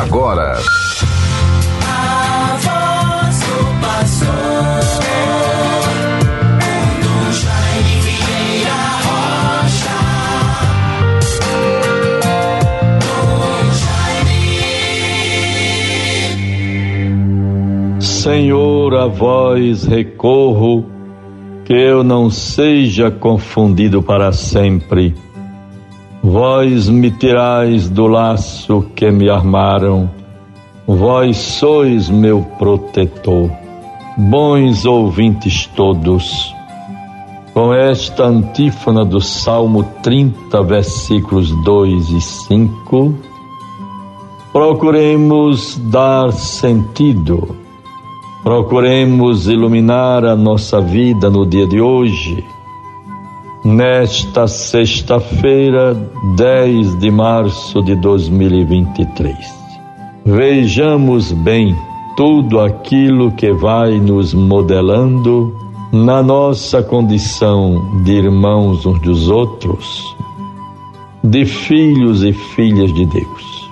agora. Senhor, a vós recorro, que eu não seja confundido para sempre. Vós me tirais do laço que me armaram, vós sois meu protetor. Bons ouvintes todos, com esta antífona do Salmo 30, versículos 2 e 5, procuremos dar sentido Procuremos iluminar a nossa vida no dia de hoje, nesta sexta-feira, 10 de março de 2023. Vejamos bem tudo aquilo que vai nos modelando na nossa condição de irmãos uns dos outros, de filhos e filhas de Deus.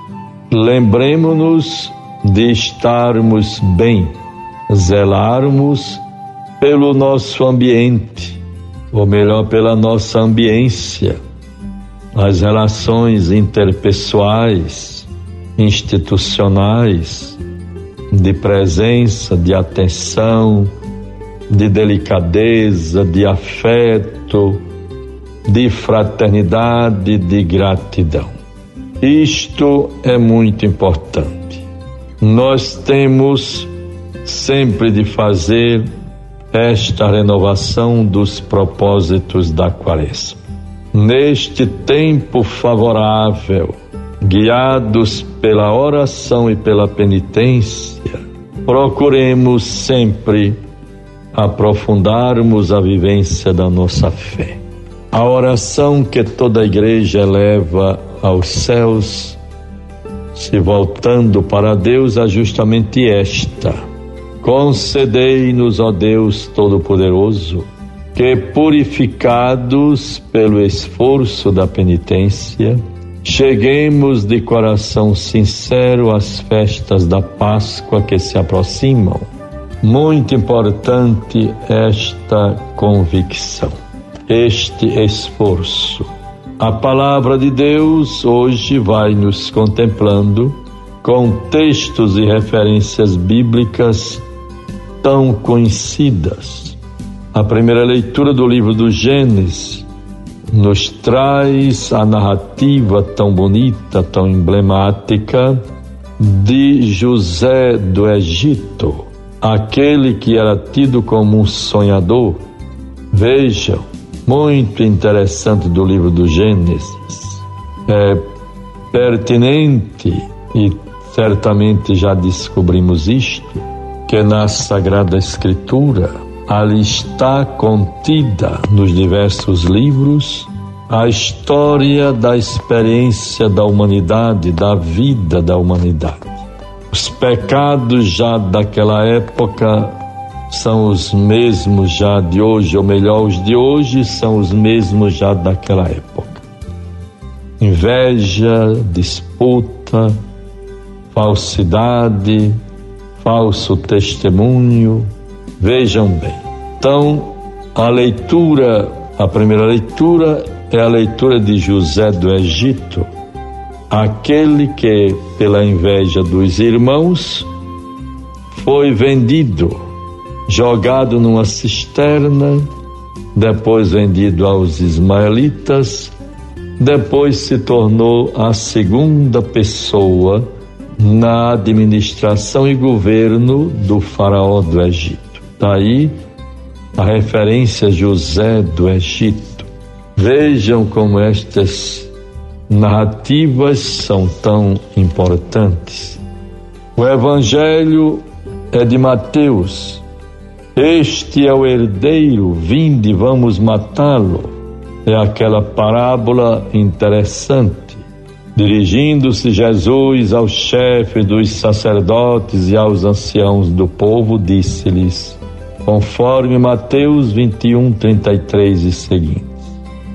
Lembremos-nos de estarmos bem zelarmos pelo nosso ambiente, ou melhor, pela nossa ambiência, as relações interpessoais, institucionais, de presença, de atenção, de delicadeza, de afeto, de fraternidade, de gratidão. Isto é muito importante. Nós temos sempre de fazer esta renovação dos propósitos da Quaresma. Neste tempo favorável, guiados pela oração e pela penitência, procuremos sempre aprofundarmos a vivência da nossa fé. A oração que toda a igreja eleva aos céus, se voltando para Deus, é justamente esta Concedei-nos, ó Deus Todo-Poderoso, que, purificados pelo esforço da penitência, cheguemos de coração sincero às festas da Páscoa que se aproximam. Muito importante esta convicção, este esforço. A palavra de Deus hoje vai nos contemplando com textos e referências bíblicas tão conhecidas. A primeira leitura do livro do Gênesis nos traz a narrativa tão bonita, tão emblemática de José do Egito, aquele que era tido como um sonhador. Vejam, muito interessante do livro do Gênesis. É pertinente e certamente já descobrimos isto que na Sagrada Escritura ali está contida nos diversos livros a história da experiência da humanidade, da vida da humanidade. Os pecados já daquela época são os mesmos já de hoje, ou melhor, os de hoje são os mesmos já daquela época. Inveja, disputa, falsidade, falso testemunho. Vejam bem. Então, a leitura, a primeira leitura é a leitura de José do Egito, aquele que, pela inveja dos irmãos, foi vendido, jogado numa cisterna, depois vendido aos ismaelitas, depois se tornou a segunda pessoa na administração e governo do faraó do Egito. Daí tá a referência José do Egito. Vejam como estas narrativas são tão importantes. O Evangelho é de Mateus. Este é o herdeiro, vinde, vamos matá-lo. É aquela parábola interessante Dirigindo-se Jesus aos chefes dos sacerdotes e aos anciãos do povo, disse-lhes, conforme Mateus 21, 33 e seguintes: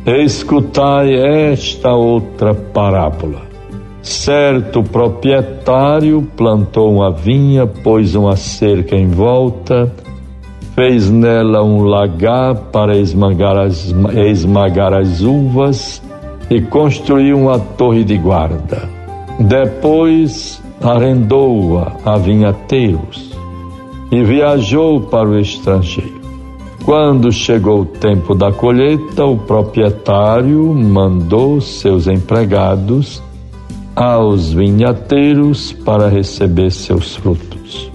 Escutai esta outra parábola. Certo proprietário plantou uma vinha, pôs uma cerca em volta, fez nela um lagar para esmagar as, esmagar as uvas e construiu uma torre de guarda. Depois arrendou-a a vinhateiros e viajou para o estrangeiro. Quando chegou o tempo da colheita, o proprietário mandou seus empregados aos vinhateiros para receber seus frutos.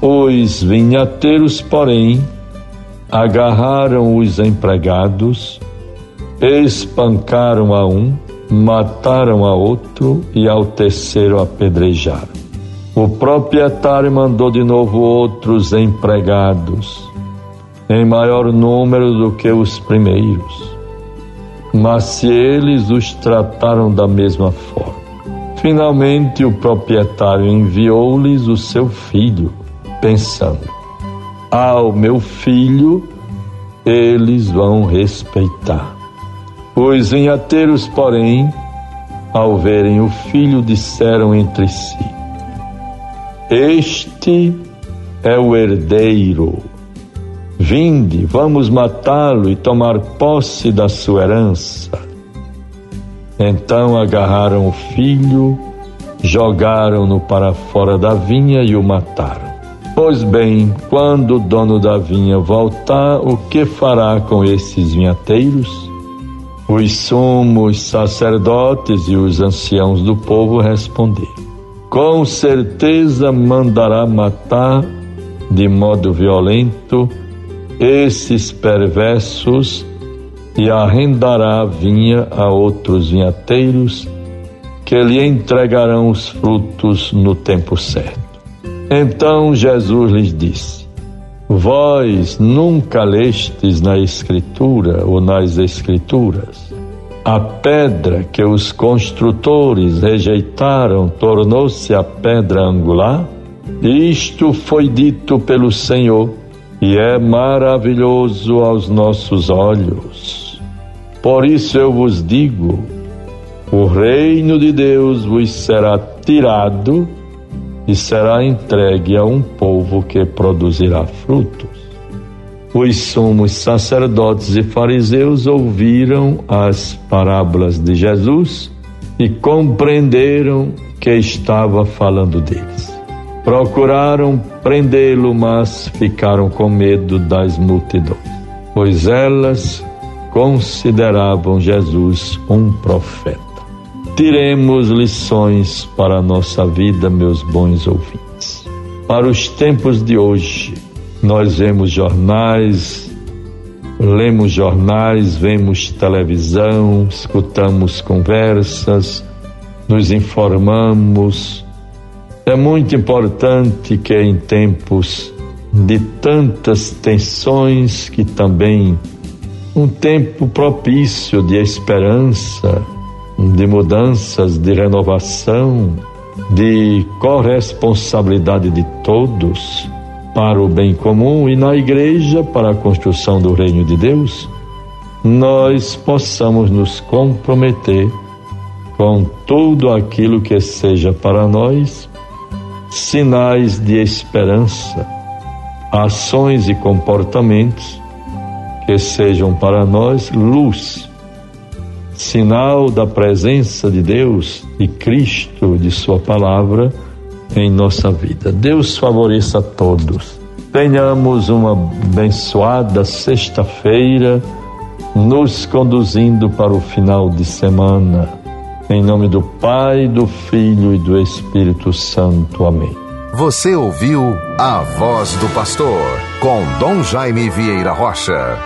Os vinhateiros, porém, agarraram os empregados, espancaram a um, mataram a outro e ao terceiro apedrejaram. O proprietário mandou de novo outros empregados, em maior número do que os primeiros. Mas se eles os trataram da mesma forma, Finalmente o proprietário enviou-lhes o seu filho, pensando: Ao meu filho eles vão respeitar. Os vinhateiros, porém, ao verem o filho, disseram entre si: Este é o herdeiro. Vinde, vamos matá-lo e tomar posse da sua herança. Então agarraram o filho, jogaram-no para fora da vinha e o mataram. Pois bem, quando o dono da vinha voltar, o que fará com esses vinhateiros? Os sumos sacerdotes e os anciãos do povo responderam: Com certeza mandará matar de modo violento esses perversos e arrendará a vinha a outros vinhateiros que lhe entregarão os frutos no tempo certo. Então Jesus lhes disse: Vós nunca lestes na Escritura ou nas Escrituras a pedra que os construtores rejeitaram tornou-se a pedra angular? Isto foi dito pelo Senhor e é maravilhoso aos nossos olhos. Por isso eu vos digo: o reino de Deus vos será tirado e será entregue a um povo que produzirá frutos. Os sumos sacerdotes e fariseus ouviram as parábolas de Jesus e compreenderam que estava falando deles. Procuraram prendê-lo, mas ficaram com medo das multidões, pois elas consideravam Jesus um profeta. Tiremos lições para a nossa vida, meus bons ouvintes. Para os tempos de hoje, nós vemos jornais, lemos jornais, vemos televisão, escutamos conversas, nos informamos. É muito importante que em tempos de tantas tensões que também um tempo propício de esperança, de mudanças, de renovação, de corresponsabilidade de todos para o bem comum e na igreja para a construção do reino de Deus, nós possamos nos comprometer com tudo aquilo que seja para nós sinais de esperança, ações e comportamentos que sejam para nós luz, sinal da presença de Deus, de Cristo, de Sua palavra em nossa vida. Deus favoreça a todos. Tenhamos uma abençoada sexta-feira, nos conduzindo para o final de semana. Em nome do Pai, do Filho e do Espírito Santo. Amém. Você ouviu a voz do pastor com Dom Jaime Vieira Rocha.